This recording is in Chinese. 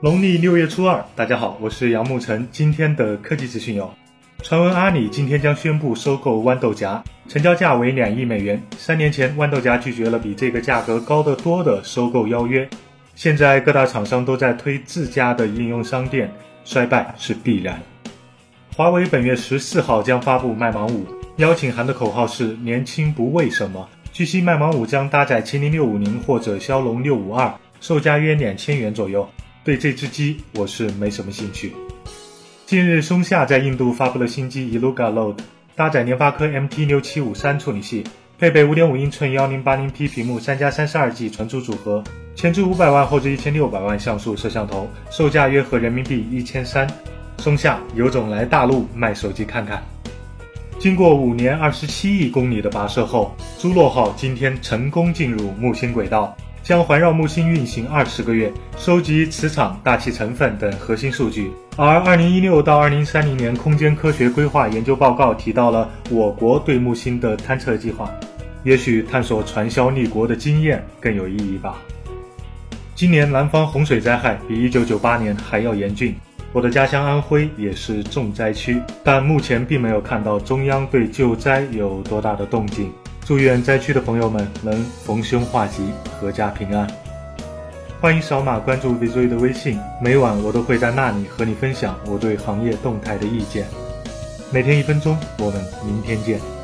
农历六月初二，大家好，我是杨沐晨。今天的科技资讯有：传闻阿里今天将宣布收购豌豆荚，成交价为两亿美元。三年前，豌豆荚拒绝了比这个价格高得多的收购邀约。现在各大厂商都在推自家的应用商店，衰败是必然。华为本月十四号将发布麦芒五，邀请函的口号是“年轻不为什么”。据悉，麦芒五将搭载麒麟六五零或者骁龙六五二，售价约两千元左右。对这只鸡，我是没什么兴趣。近日，松下在印度发布了新机 Eluga Load，搭载联发科 MT 六七五三处理器，配备五点五英寸幺零八零 P 屏幕，三加三十二 G 存储组合，前置五百万，后置一千六百万像素摄像头，售价约合人民币一千三。松下有种来大陆卖手机看看。经过五年二十七亿公里的跋涉后，朱落号今天成功进入木星轨道。将环绕木星运行二十个月，收集磁场、大气成分等核心数据。而二零一六到二零三零年空间科学规划研究报告提到了我国对木星的探测计划，也许探索传销立国的经验更有意义吧。今年南方洪水灾害比一九九八年还要严峻，我的家乡安徽也是重灾区，但目前并没有看到中央对救灾有多大的动静。祝愿灾区的朋友们能逢凶化吉，阖家平安。欢迎扫码关注 v i z u 的微信，每晚我都会在那里和你分享我对行业动态的意见。每天一分钟，我们明天见。